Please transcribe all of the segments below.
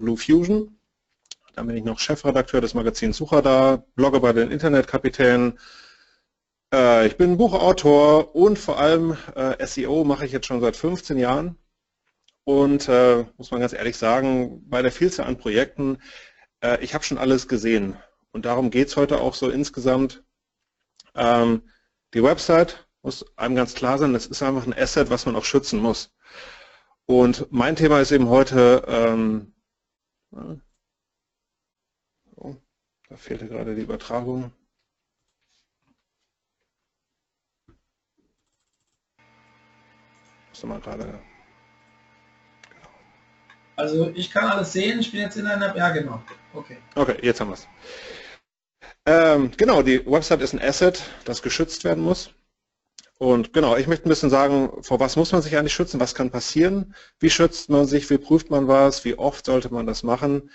Blue Fusion. Dann bin ich noch Chefredakteur des Magazins Sucher da, blogge bei den Internetkapitänen. Äh, ich bin Buchautor und vor allem äh, SEO mache ich jetzt schon seit 15 Jahren. Und äh, muss man ganz ehrlich sagen, bei der Vielzahl an Projekten, äh, ich habe schon alles gesehen. Und darum geht es heute auch so insgesamt. Ähm, die Website muss einem ganz klar sein, das ist einfach ein Asset, was man auch schützen muss. Und mein Thema ist eben heute, ähm, oh, da fehlte gerade die Übertragung. Muss mal gerade. Genau. Also ich kann alles sehen, ich bin jetzt in einer, ja genau, okay. Okay, jetzt haben wir es. Ähm, genau, die Website ist ein Asset, das geschützt werden muss. Und genau, ich möchte ein bisschen sagen, vor was muss man sich eigentlich schützen, was kann passieren, wie schützt man sich, wie prüft man was, wie oft sollte man das machen.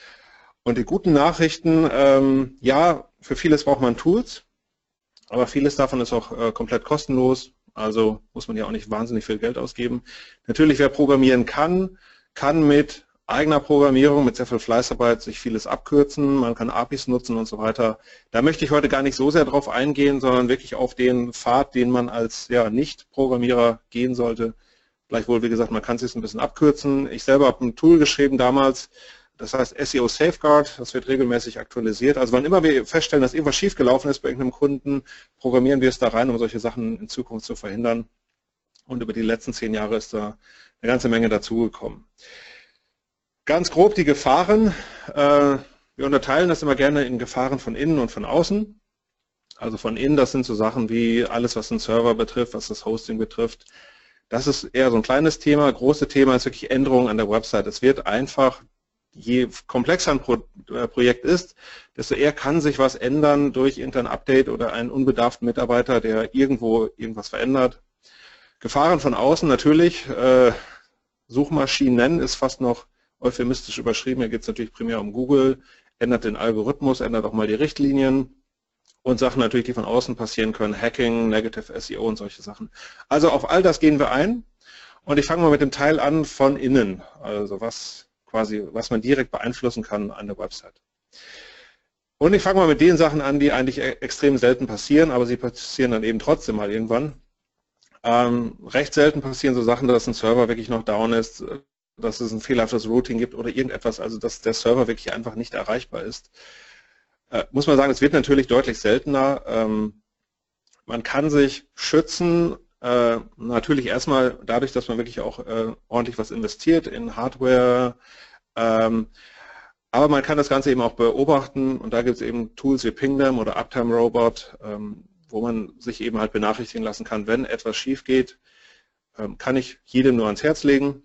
Und die guten Nachrichten, ähm, ja, für vieles braucht man Tools, aber vieles davon ist auch äh, komplett kostenlos, also muss man ja auch nicht wahnsinnig viel Geld ausgeben. Natürlich, wer programmieren kann, kann mit eigener Programmierung mit sehr viel Fleißarbeit sich vieles abkürzen, man kann APIs nutzen und so weiter. Da möchte ich heute gar nicht so sehr drauf eingehen, sondern wirklich auf den Pfad, den man als ja, Nicht-Programmierer gehen sollte. Gleichwohl, wie gesagt, man kann es sich ein bisschen abkürzen. Ich selber habe ein Tool geschrieben damals, das heißt SEO Safeguard, das wird regelmäßig aktualisiert. Also wann immer wir feststellen, dass irgendwas schiefgelaufen ist bei irgendeinem Kunden, programmieren wir es da rein, um solche Sachen in Zukunft zu verhindern. Und über die letzten zehn Jahre ist da eine ganze Menge dazugekommen. Ganz grob die Gefahren. Äh, wir unterteilen das immer gerne in Gefahren von innen und von außen. Also von innen, das sind so Sachen wie alles, was den Server betrifft, was das Hosting betrifft. Das ist eher so ein kleines Thema. Große Thema ist wirklich Änderungen an der Website. Es wird einfach, je komplexer ein äh, Projekt ist, desto eher kann sich was ändern durch irgendein Update oder einen unbedarften Mitarbeiter, der irgendwo irgendwas verändert. Gefahren von außen natürlich. Äh, Suchmaschinen ist fast noch euphemistisch überschrieben. Hier geht es natürlich primär um Google, ändert den Algorithmus, ändert auch mal die Richtlinien und Sachen natürlich, die von außen passieren können, Hacking, Negative SEO und solche Sachen. Also auf all das gehen wir ein und ich fange mal mit dem Teil an von innen, also was quasi, was man direkt beeinflussen kann an der Website. Und ich fange mal mit den Sachen an, die eigentlich e-, extrem selten passieren, aber sie passieren dann eben trotzdem mal irgendwann. Ähm, recht selten passieren so Sachen, dass ein Server wirklich noch down ist, dass es ein fehlerhaftes Routing gibt oder irgendetwas, also dass der Server wirklich einfach nicht erreichbar ist. Äh, muss man sagen, es wird natürlich deutlich seltener. Ähm, man kann sich schützen, äh, natürlich erstmal dadurch, dass man wirklich auch äh, ordentlich was investiert in Hardware, ähm, aber man kann das Ganze eben auch beobachten und da gibt es eben Tools wie Pingdom oder Uptime Robot, ähm, wo man sich eben halt benachrichtigen lassen kann, wenn etwas schief geht, ähm, kann ich jedem nur ans Herz legen.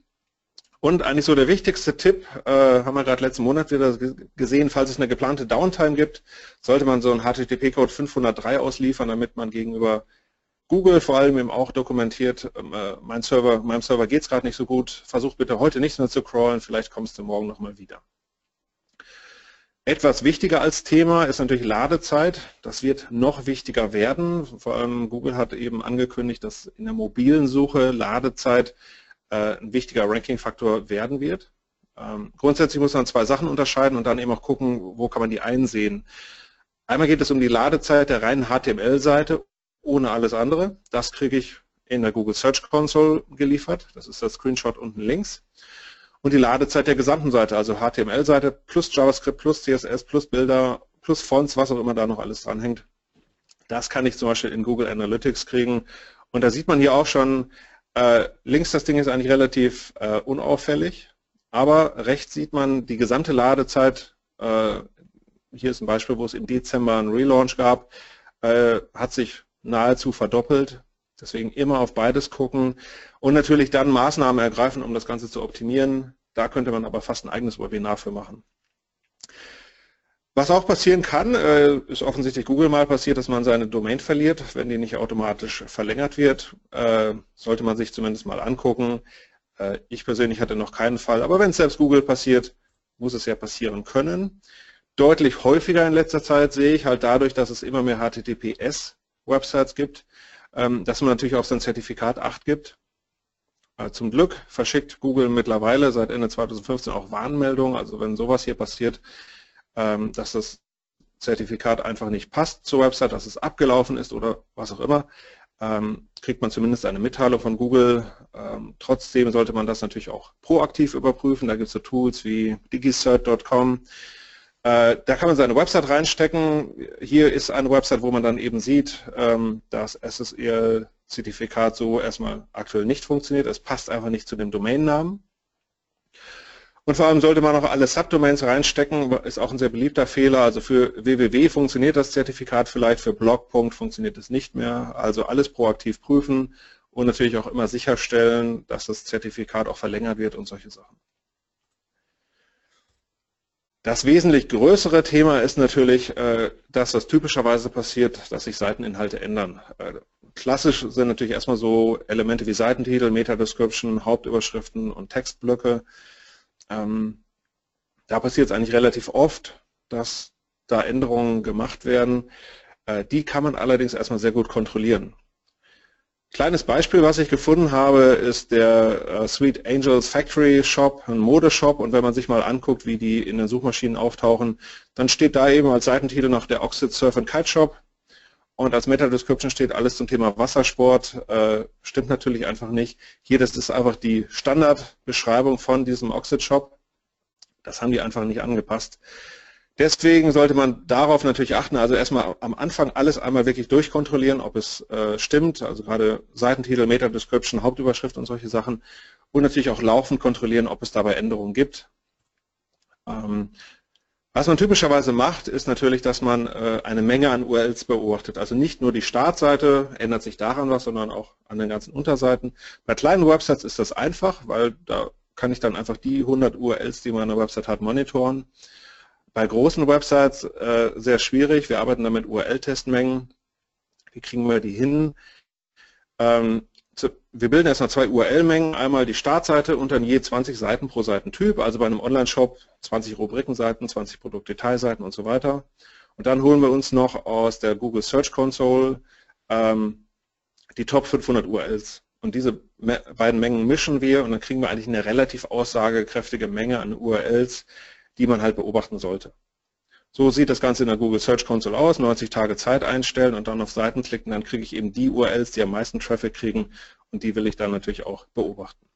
Und eigentlich so der wichtigste Tipp, äh, haben wir gerade letzten Monat wieder gesehen, falls es eine geplante Downtime gibt, sollte man so einen HTTP-Code 503 ausliefern, damit man gegenüber Google vor allem eben auch dokumentiert, ähm, äh, mein Server, meinem Server geht es gerade nicht so gut, versuch bitte heute nicht mehr zu crawlen, vielleicht kommst du morgen nochmal wieder. Etwas wichtiger als Thema ist natürlich Ladezeit. Das wird noch wichtiger werden. Vor allem Google hat eben angekündigt, dass in der mobilen Suche Ladezeit ein wichtiger Ranking-Faktor werden wird. Ähm, grundsätzlich muss man zwei Sachen unterscheiden und dann eben auch gucken, wo kann man die einsehen. Einmal geht es um die Ladezeit der reinen HTML-Seite ohne alles andere. Das kriege ich in der Google Search Console geliefert. Das ist der Screenshot unten links. Und die Ladezeit der gesamten Seite, also HTML-Seite plus JavaScript plus CSS plus Bilder plus Fonts, was auch immer da noch alles dranhängt. Das kann ich zum Beispiel in Google Analytics kriegen. Und da sieht man hier auch schon, äh, links das Ding ist eigentlich relativ äh, unauffällig, aber rechts sieht man die gesamte Ladezeit. Äh, hier ist ein Beispiel, wo es im Dezember einen Relaunch gab, äh, hat sich nahezu verdoppelt. Deswegen immer auf beides gucken und natürlich dann Maßnahmen ergreifen, um das Ganze zu optimieren. Da könnte man aber fast ein eigenes Webinar für machen. Was auch passieren kann, äh, ist offensichtlich Google mal passiert, dass man seine Domain verliert. Wenn die nicht automatisch verlängert wird, äh, sollte man sich zumindest mal angucken. Äh, ich persönlich hatte noch keinen Fall, aber wenn es selbst Google passiert, muss es ja passieren können. Deutlich häufiger in letzter Zeit sehe ich halt dadurch, dass es immer mehr HTTPS-Websites gibt, ähm, dass man natürlich auf sein Zertifikat Acht gibt. Zum Glück verschickt Google mittlerweile seit Ende 2015 auch Warnmeldungen, also wenn sowas hier passiert, dass das Zertifikat einfach nicht passt zur Website, dass es abgelaufen ist oder was auch immer, ähm, kriegt man zumindest eine Mitteilung von Google. Ähm, trotzdem sollte man das natürlich auch proaktiv überprüfen. Da gibt es so Tools wie digicert.com. Äh, da kann man seine Website reinstecken. Hier ist eine Website, wo man dann eben sieht, dass SSL Zertifikat so erstmal aktuell nicht funktioniert. Es passt einfach nicht zu dem Domainnamen. Und vor allem sollte man auch alle Subdomains reinstecken, ist auch ein sehr beliebter Fehler. Also für www funktioniert das Zertifikat vielleicht, für Blog. funktioniert es nicht mehr. Also alles proaktiv prüfen und natürlich auch immer sicherstellen, dass das Zertifikat auch verlängert wird und solche Sachen. Das wesentlich größere Thema ist natürlich, äh, dass das typischerweise passiert, dass sich Seiteninhalte ändern. Äh, klassisch sind natürlich erstmal so Elemente wie Seitentitel, Meta-Description, Hauptüberschriften und Textblöcke. Ähm, da passiert es eigentlich relativ oft, dass da Änderungen gemacht werden. Äh, die kann man allerdings erstmal sehr gut kontrollieren. Kleines Beispiel, was ich gefunden habe, ist der äh, Sweet Angels Factory Shop, ein Modeshop. Und wenn man sich mal anguckt, wie die in den Suchmaschinen auftauchen, dann steht da eben als Seitentitel noch der Oxid Surf and Kite Shop. Und als Meta-Description steht alles zum Thema Wassersport. Äh, stimmt natürlich einfach nicht. Hier, das ist einfach die Standardbeschreibung von diesem Oxid Shop. Das haben die einfach nicht angepasst. Deswegen sollte man darauf natürlich achten, also erstmal am Anfang alles einmal wirklich durchkontrollieren, ob es äh, stimmt, also gerade Seitentitel, Meta-Description, Hauptüberschrift und solche Sachen und natürlich auch laufend kontrollieren, ob es dabei Änderungen gibt. Ähm, was man typischerweise macht, ist natürlich, dass man äh, eine Menge an URLs beobachtet. Also nicht nur die Startseite ändert sich daran was, sondern auch an den ganzen Unterseiten. Bei kleinen Websites ist das einfach, weil da kann ich dann einfach die 100 URLs, die meine Website hat, monitoren. Bei großen Websites äh, sehr schwierig. Wir arbeiten da mit URL-Testmengen. Wie kriegen wir die hin? Wir bilden erstmal zwei URL-Mengen. Einmal die Startseite und dann je 20 Seiten pro Seitentyp. Also bei einem Online-Shop 20 Rubrikenseiten, 20 Produktdetailseiten und so weiter. Und dann holen wir uns noch aus der Google Search Console ähm, die Top 500 URLs. Und diese beiden Mengen mischen wir und dann kriegen wir eigentlich eine relativ aussagekräftige Menge an URLs, die man halt beobachten sollte. So sieht das Ganze in der Google Search Console aus, 90 Tage Zeit einstellen und dann auf Seiten klicken, dann kriege ich eben die URLs, die am meisten Traffic kriegen und die will ich dann natürlich auch beobachten.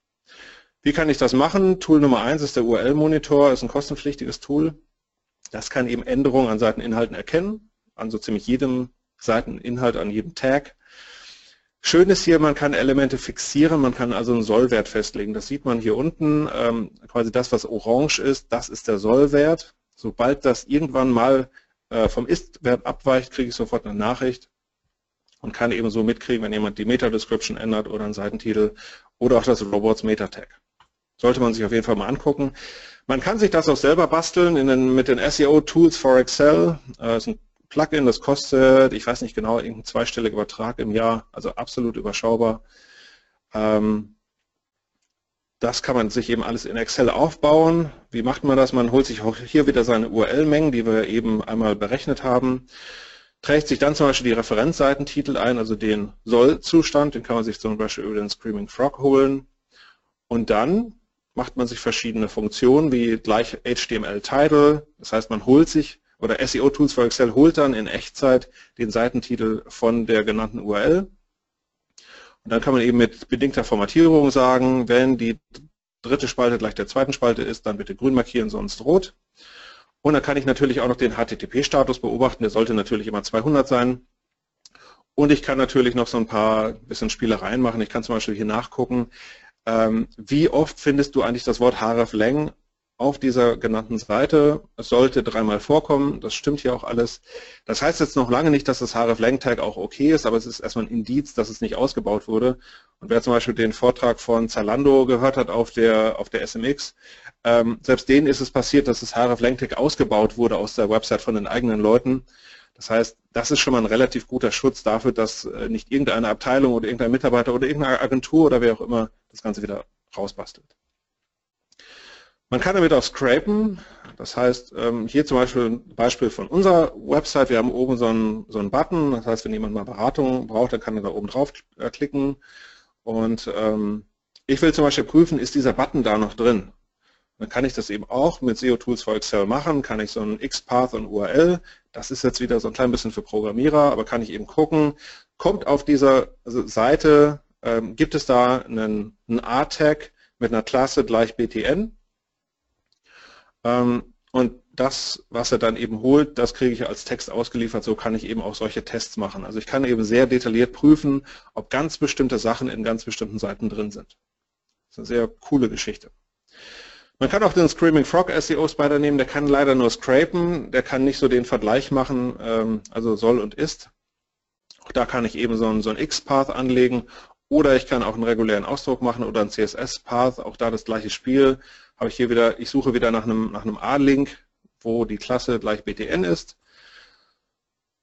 Wie kann ich das machen? Tool Nummer eins ist der URL-Monitor, ist ein kostenpflichtiges Tool. Das kann eben Änderungen an Seiteninhalten erkennen, an so ziemlich jedem Seiteninhalt, an jedem Tag. Schön ist hier, man kann Elemente fixieren, man kann also einen Sollwert festlegen. Das sieht man hier unten, ähm, quasi das, was orange ist, das ist der Sollwert. Sobald das irgendwann mal äh, vom Ist-Wert abweicht, kriege ich sofort eine Nachricht und kann eben so mitkriegen, wenn jemand die Meta-Description ändert oder einen Seitentitel oder auch das Robots Meta-Tag. Sollte man sich auf jeden Fall mal angucken. Man kann sich das auch selber basteln in den, mit den SEO-Tools for Excel. Äh, ist ein Plugin, das kostet, ich weiß nicht genau, irgendein zweistelliger Übertrag im Jahr, also absolut überschaubar. Ähm, das kann man sich eben alles in Excel aufbauen. Wie macht man das? Man holt sich auch hier wieder seine URL-Mengen, die wir eben einmal berechnet haben, trägt sich dann zum Beispiel die Referenzseitentitel ein, also den Soll-Zustand, den kann man sich zum Beispiel über den Screaming Frog holen. Und dann macht man sich verschiedene Funktionen wie gleich HTML-Title, das heißt man holt sich oder SEO Tools for Excel holt dann in Echtzeit den Seitentitel von der genannten URL. Und dann kann man eben mit bedingter Formatierung sagen, wenn die dritte Spalte gleich der zweiten Spalte ist, dann bitte grün markieren, sonst rot. Und dann kann ich natürlich auch noch den HTTP-Status beobachten, der sollte natürlich immer 200 sein. Und ich kann natürlich noch so ein paar bisschen Spielereien machen. Ich kann zum Beispiel hier nachgucken, ähm, wie oft findest du eigentlich das Wort hreflang auf dieser genannten Seite. Es sollte dreimal vorkommen, das stimmt hier auch alles. Das heißt jetzt noch lange nicht, dass das href-lang-Tag auch okay ist, aber es ist erstmal ein Indiz, dass es nicht ausgebaut wurde. Und wer zum Beispiel den Vortrag von Zalando gehört hat auf der, auf der SMX, ähm, selbst denen ist es passiert, dass das href-lang-Tag ausgebaut wurde aus der Website von den eigenen Leuten. Das heißt, das ist schon mal ein relativ guter Schutz dafür, dass äh, nicht irgendeine Abteilung oder irgendein Mitarbeiter oder irgendeine Agentur oder wer auch immer das Ganze wieder rausbastelt. Man kann damit auch scrapen, das heißt, ähm, hier zum Beispiel ein Beispiel von unserer Website, wir haben oben so einen, so einen Button, das heißt, wenn jemand mal Beratung braucht, dann kann er da oben drauf äh, klicken. Und ähm, ich will zum Beispiel prüfen, ist dieser Button da noch drin? Dann kann ich das eben auch mit SEO-Tools for Excel machen, kann ich so ein XPath und URL, das ist jetzt wieder so ein klein bisschen für Programmierer, aber kann ich eben gucken, kommt auf dieser Seite, ähm, gibt es da einen, einen A-Tag mit einer Klasse gleich BTN und das, was er dann eben holt, das kriege ich als Text ausgeliefert, so kann ich eben auch solche Tests machen. Also ich kann eben sehr detailliert prüfen, ob ganz bestimmte Sachen in ganz bestimmten Seiten drin sind. Das ist eine sehr coole Geschichte. Man kann auch den Screaming Frog SEO Spider nehmen, der kann leider nur scrapen, der kann nicht so den Vergleich machen, ähm, also soll und ist. Auch da kann ich eben so einen, so einen X-Path anlegen oder ich kann auch einen regulären Ausdruck machen oder einen CSS-Path, auch da das gleiche Spiel. Habe ich hier wieder, ich suche wieder nach einem, nach einem A-Link, wo die Klasse gleich BTN ist.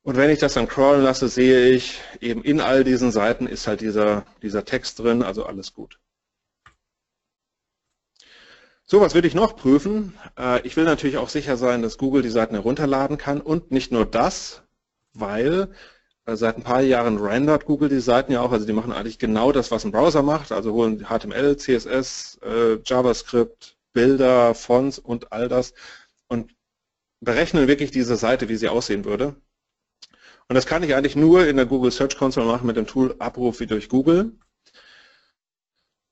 Und wenn ich das dann crawlen lasse, sehe ich, eben in all diesen Seiten ist halt dieser, dieser Text drin, also alles gut. So, was würde ich noch prüfen? Äh, ich will natürlich auch sicher sein, dass Google die Seiten herunterladen kann und nicht nur das, weil äh, seit ein paar Jahren rendert Google die Seiten ja auch, also die machen eigentlich genau das, was ein Browser macht, also holen HTML, CSS, äh, JavaScript, Bilder, Fonts und all das und berechnen wirklich diese Seite, wie sie aussehen würde. Und das kann ich eigentlich nur in der Google Search Console machen mit dem Tool Abruf wie durch Google.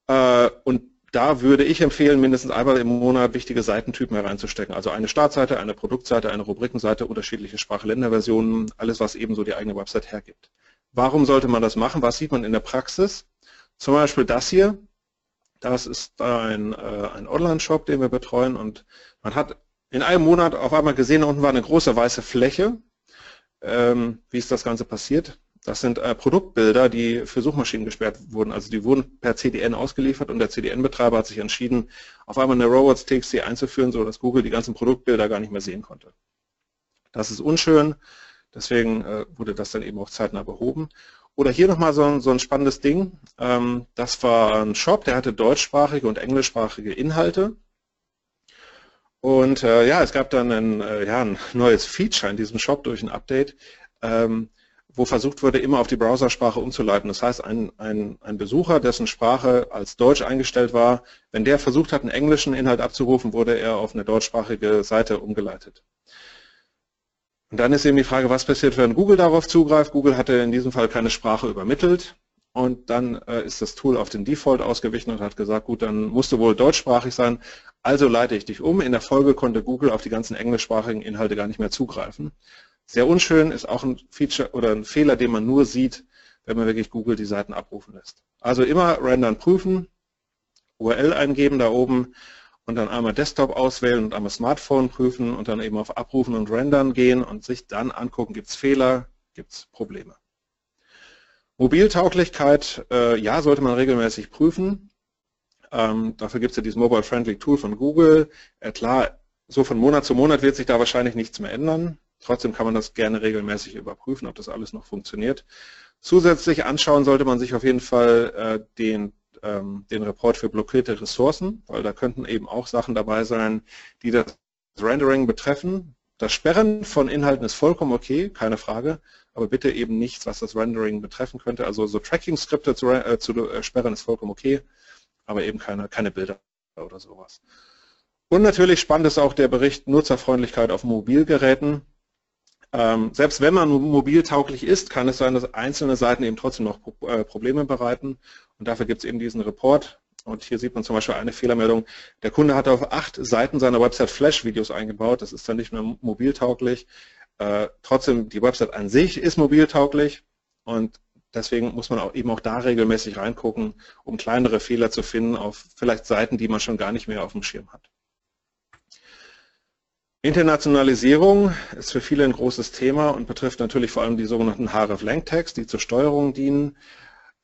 Und da würde ich empfehlen, mindestens einmal im Monat wichtige Seitentypen hereinzustecken. Also eine Startseite, eine Produktseite, eine Rubrikenseite, unterschiedliche Sprache-Länder-Versionen, alles, was eben so die eigene Website hergibt. Warum sollte man das machen? Was sieht man in der Praxis? Zum Beispiel das hier. Das ist ein, äh, ein Online-Shop, den wir betreuen und man hat in einem Monat auf einmal gesehen, unten war eine große weiße Fläche. Ähm, wie ist das Ganze passiert? Das sind äh, Produktbilder, die für Suchmaschinen gesperrt wurden. Also die wurden per CDN ausgeliefert und der CDN-Betreiber hat sich entschieden, auf einmal eine Robots.txt einzuführen, sodass Google die ganzen Produktbilder gar nicht mehr sehen konnte. Das ist unschön, deswegen äh, wurde das dann eben auch zeitnah behoben. Oder hier nochmal so, ein, so ein spannendes Ding. Ähm, das war ein Shop, der hatte deutschsprachige und englischsprachige Inhalte. Und äh, ja, es gab dann ein, äh, ja, ein neues Feature in diesem Shop durch ein Update. Ähm, wo versucht wurde, immer auf die Browsersprache umzuleiten. Das heißt, ein, ein, ein Besucher, dessen Sprache als Deutsch eingestellt war, wenn der versucht hat, einen englischen Inhalt abzurufen, wurde er auf eine deutschsprachige Seite umgeleitet. Und dann ist eben die Frage, was passiert, wenn Google darauf zugreift. Google hatte in diesem Fall keine Sprache übermittelt und dann äh, ist das Tool auf den Default ausgewichen und hat gesagt, gut, dann musst du wohl deutschsprachig sein, also leite ich dich um. In der Folge konnte Google auf die ganzen englischsprachigen Inhalte gar nicht mehr zugreifen. Sehr unschön ist auch ein Feature oder ein Fehler, den man nur sieht, wenn man wirklich Google die Seiten abrufen lässt. Also immer rendern prüfen, URL eingeben da oben und dann einmal Desktop auswählen und einmal Smartphone prüfen und dann eben auf Abrufen und Rendern gehen und sich dann angucken, gibt es Fehler, gibt es Probleme. Mobiltauglichkeit, äh, ja, sollte man regelmäßig prüfen. Ähm, dafür gibt es ja dieses Mobile Friendly Tool von Google. Äh, klar, so von Monat zu Monat wird sich da wahrscheinlich nichts mehr ändern. Trotzdem kann man das gerne regelmäßig überprüfen, ob das alles noch funktioniert. Zusätzlich anschauen sollte man sich auf jeden Fall äh, den, ähm, den Report für blockierte Ressourcen, weil da könnten eben auch Sachen dabei sein, die das Rendering betreffen. Das Sperren von Inhalten ist vollkommen okay, keine Frage, aber bitte eben nichts, was das Rendering betreffen könnte. Also so Tracking-Skripte zu, äh, zu äh, sperren ist vollkommen okay, aber eben keine, keine Bilder oder sowas. Und natürlich spannend ist auch der Bericht Nutzerfreundlichkeit auf Mobilgeräten. Ähm, selbst wenn man mobiltauglich ist, kann es sein, dass einzelne Seiten eben trotzdem noch äh, Probleme bereiten. Und dafür gibt es eben diesen Report. Und hier sieht man zum Beispiel eine Fehlermeldung. Der Kunde hat auf acht Seiten seiner Website Flash-Videos eingebaut. Das ist dann nicht mehr mobiltauglich. Äh, trotzdem, die Website an sich ist mobiltauglich. Und deswegen muss man auch eben auch da regelmäßig reingucken, um kleinere Fehler zu finden auf vielleicht Seiten, die man schon gar nicht mehr auf dem Schirm hat. Internationalisierung ist für viele ein großes Thema und betrifft natürlich vor allem die sogenannten href-Lang-Tags, die zur Steuerung dienen.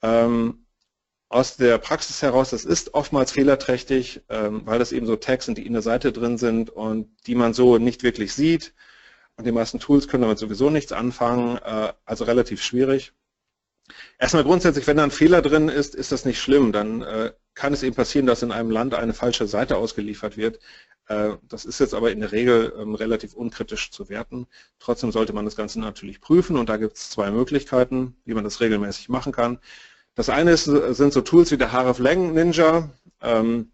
Ähm, aus der Praxis heraus, das ist oftmals fehlerträchtig, ähm, weil das eben so Tags sind, die in der Seite drin sind und die man so nicht wirklich sieht. Und die meisten Tools können damit sowieso nichts anfangen, äh, also relativ schwierig. Erstmal grundsätzlich, wenn da ein Fehler drin ist, ist das nicht schlimm. Dann äh, kann es eben passieren, dass in einem Land eine falsche Seite ausgeliefert wird. Äh, das ist jetzt aber in der Regel ähm, relativ unkritisch zu werten. Trotzdem sollte man das Ganze natürlich prüfen und da gibt es zwei Möglichkeiten, wie man das regelmäßig machen kann. Das eine ist, sind so Tools wie der hreflang Ninja. Ähm,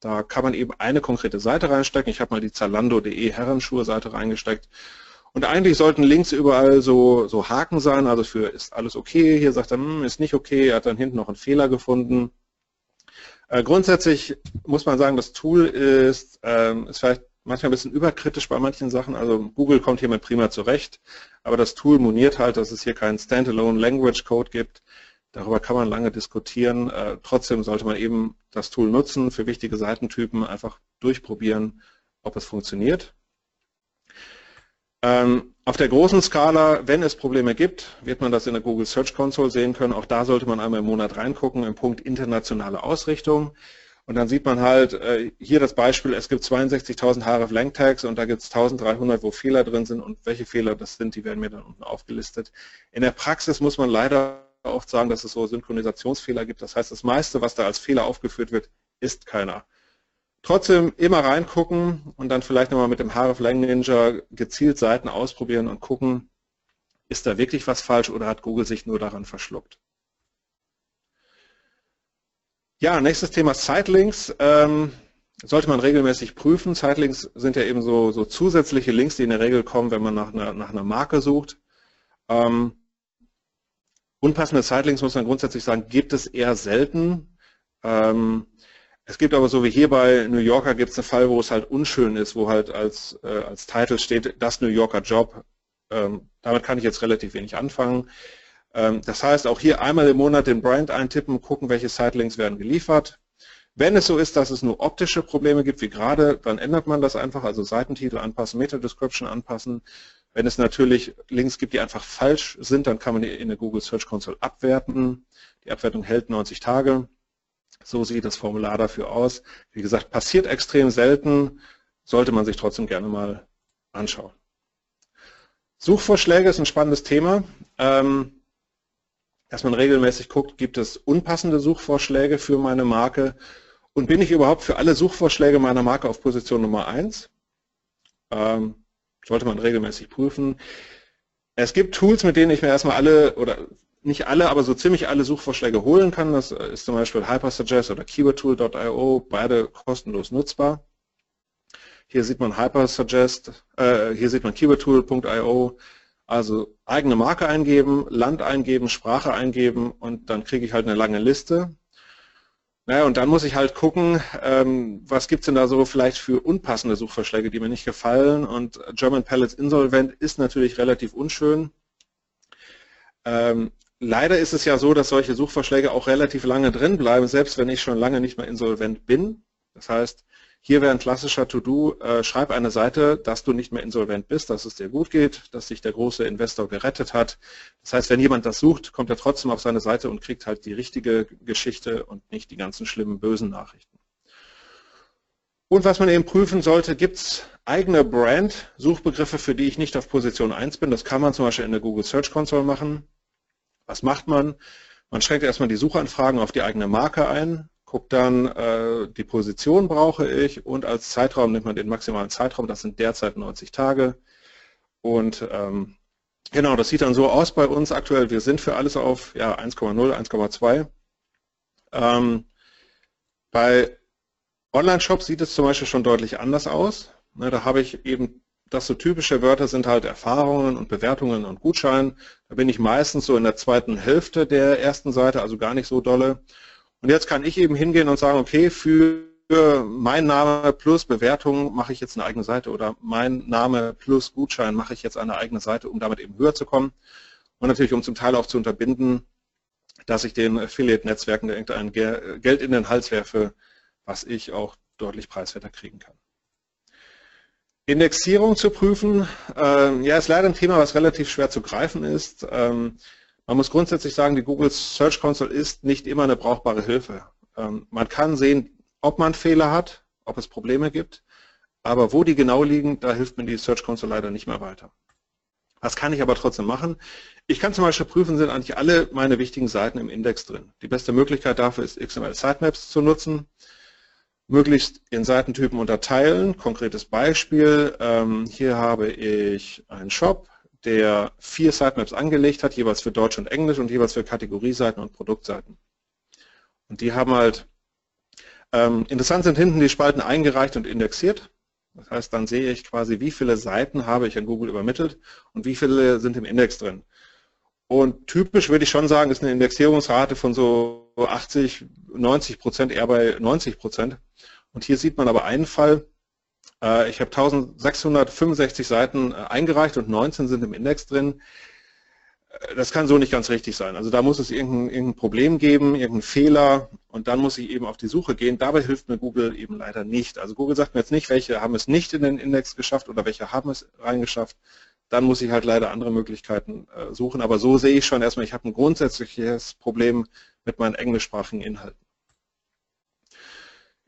da kann man eben eine konkrete Seite reinstecken. Ich habe mal die Zalando.de Herrenschuhe-Seite reingesteckt. Und eigentlich sollten links überall so, so Haken sein, also für ist alles okay. Hier sagt er, hm, ist nicht okay. Er hat dann hinten noch einen Fehler gefunden. Äh, grundsätzlich muss man sagen, das Tool ist, ähm, ist vielleicht manchmal ein bisschen überkritisch bei manchen Sachen. Also Google kommt hiermit prima zurecht, aber das Tool moniert halt, dass es hier keinen Standalone Language Code gibt. Darüber kann man lange diskutieren. Äh, trotzdem sollte man eben das Tool nutzen für wichtige Seitentypen, einfach durchprobieren, ob es funktioniert. Ähm, auf der großen Skala, wenn es Probleme gibt, wird man das in der Google Search Console sehen können. Auch da sollte man einmal im Monat reingucken im Punkt internationale Ausrichtung. Und dann sieht man halt äh, hier das Beispiel, es gibt 62.000 href Lang Tags und da gibt es 1300, wo Fehler drin sind und welche Fehler das sind, die werden mir dann unten aufgelistet. In der Praxis muss man leider oft sagen, dass es so Synchronisationsfehler gibt. Das heißt, das meiste, was da als Fehler aufgeführt wird, ist keiner. Trotzdem immer reingucken und dann vielleicht nochmal mit dem Lang Ninja gezielt Seiten ausprobieren und gucken, ist da wirklich was falsch oder hat Google sich nur daran verschluckt. Ja, nächstes Thema Sitelinks. Ähm, sollte man regelmäßig prüfen. Sitelinks sind ja eben so, so zusätzliche Links, die in der Regel kommen, wenn man nach einer, nach einer Marke sucht. Ähm, unpassende Sitelinks, muss man grundsätzlich sagen, gibt es eher selten. Ähm, es gibt aber so wie hier bei New Yorker gibt es einen Fall, wo es halt unschön ist, wo halt als, äh, als Titel steht, das New Yorker Job. Ähm, damit kann ich jetzt relativ wenig anfangen. Ähm, das heißt, auch hier einmal im Monat den Brand eintippen, gucken, welche Sitelinks werden geliefert. Wenn es so ist, dass es nur optische Probleme gibt, wie gerade, dann ändert man das einfach, also Seitentitel anpassen, Meta-Description anpassen. Wenn es natürlich Links gibt, die einfach falsch sind, dann kann man die in der Google Search Console abwerten. Die Abwertung hält 90 Tage. So sieht das Formular dafür aus. Wie gesagt, passiert extrem selten, sollte man sich trotzdem gerne mal anschauen. Suchvorschläge ist ein spannendes Thema. Ähm, dass man regelmäßig guckt, gibt es unpassende Suchvorschläge für meine Marke und bin ich überhaupt für alle Suchvorschläge meiner Marke auf Position Nummer 1? Sollte man regelmäßig prüfen. Es gibt Tools, mit denen ich mir erstmal alle oder nicht alle, aber so ziemlich alle Suchvorschläge holen kann. Das ist zum Beispiel Hypersuggest oder KeywordTool.io, beide kostenlos nutzbar. Hier sieht man Hypersuggest, äh, hier sieht man KeywordTool.io, also eigene Marke eingeben, Land eingeben, Sprache eingeben und dann kriege ich halt eine lange Liste. Naja, und dann muss ich halt gucken, ähm, was gibt es denn da so vielleicht für unpassende Suchvorschläge, die mir nicht gefallen. Und German Pellets Insolvent ist natürlich relativ unschön. Ähm, leider ist es ja so, dass solche Suchvorschläge auch relativ lange drin bleiben, selbst wenn ich schon lange nicht mehr insolvent bin. Das heißt, hier wäre ein klassischer To-Do, äh, schreib eine Seite, dass du nicht mehr insolvent bist, dass es dir gut geht, dass sich der große Investor gerettet hat. Das heißt, wenn jemand das sucht, kommt er trotzdem auf seine Seite und kriegt halt die richtige Geschichte und nicht die ganzen schlimmen, bösen Nachrichten. Und was man eben prüfen sollte, gibt es eigene Brand-Suchbegriffe, für die ich nicht auf Position 1 bin. Das kann man zum Beispiel in der Google Search Console machen. Was macht man? Man schränkt erstmal die Suchanfragen auf die eigene Marke ein guckt dann, äh, die Position brauche ich und als Zeitraum nimmt man den maximalen Zeitraum, das sind derzeit 90 Tage. Und ähm, genau, das sieht dann so aus bei uns aktuell. Wir sind für alles auf ja, 1,0, 1,2. Ähm, bei Online-Shops sieht es zum Beispiel schon deutlich anders aus. Ne, da habe ich eben, das so typische Wörter sind halt Erfahrungen und Bewertungen und Gutschein. Da bin ich meistens so in der zweiten Hälfte der ersten Seite, also gar nicht so dolle. Und jetzt kann ich eben hingehen und sagen, okay, für mein Name plus Bewertung mache ich jetzt eine eigene Seite oder mein Name plus Gutschein mache ich jetzt eine eigene Seite, um damit eben höher zu kommen. Und natürlich, um zum Teil auch zu unterbinden, dass ich den Affiliate-Netzwerken irgendein Geld in den Hals werfe, was ich auch deutlich preiswerter kriegen kann. Indexierung zu prüfen, äh, ja, ist leider ein Thema, was relativ schwer zu greifen ist. Man muss grundsätzlich sagen, die Google Search Console ist nicht immer eine brauchbare Hilfe. Ähm, man kann sehen, ob man Fehler hat, ob es Probleme gibt, aber wo die genau liegen, da hilft mir die Search Console leider nicht mehr weiter. Was kann ich aber trotzdem machen? Ich kann zum Beispiel prüfen, sind eigentlich alle meine wichtigen Seiten im Index drin. Die beste Möglichkeit dafür ist, XML Sitemaps zu nutzen, möglichst in Seitentypen unterteilen. Konkretes Beispiel, ähm, hier habe ich einen Shop, der vier Sitemaps angelegt hat, jeweils für Deutsch und Englisch und jeweils für Kategorieseiten und Produktseiten. Und die haben halt, ähm, interessant sind hinten die Spalten eingereicht und indexiert. Das heißt, dann sehe ich quasi, wie viele Seiten habe ich an Google übermittelt und wie viele sind im Index drin. Und typisch würde ich schon sagen, ist eine Indexierungsrate von so 80, 90 Prozent, eher bei 90 Prozent. Und hier sieht man aber einen Fall. Äh, ich habe 1665 Seiten äh, eingereicht und 19 sind im Index drin. Äh, das kann so nicht ganz richtig sein. Also da muss es irgendein, irgendein, Problem geben, irgendeinen Fehler und dann muss ich eben auf die Suche gehen. Dabei hilft mir Google eben leider nicht. Also Google sagt mir jetzt nicht, welche haben es nicht in den Index geschafft oder welche haben es reingeschafft, dann muss ich halt leider andere Möglichkeiten suchen. Aber so sehe ich schon erstmal, ich habe ein grundsätzliches Problem mit meinen englischsprachigen Inhalten.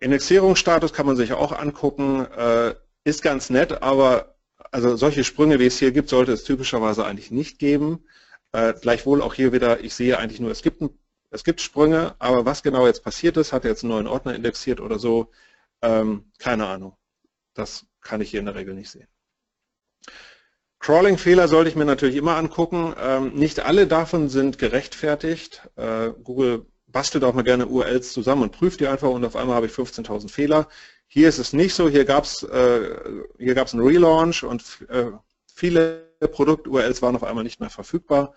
Indexierungsstatus kann man sich auch angucken, äh, ist ganz nett, aber also solche Sprünge, wie es hier gibt, sollte es typischerweise eigentlich nicht geben. Äh, gleichwohl auch hier wieder, ich sehe eigentlich nur, es gibt, es gibt Sprünge, aber was genau jetzt passiert ist, hat er jetzt einen neuen Ordner indexiert oder so, ähm, keine Ahnung. Das kann ich hier in der Regel nicht sehen. Crawling-Fehler sollte ich mir natürlich immer angucken. Ähm, nicht alle davon sind gerechtfertigt. Äh, Google bastelt auch mal gerne URLs zusammen und prüft die einfach und auf einmal habe ich 15.000 Fehler. Hier ist es nicht so. Hier gab es äh, einen Relaunch und äh, viele Produkt-URLs waren auf einmal nicht mehr verfügbar.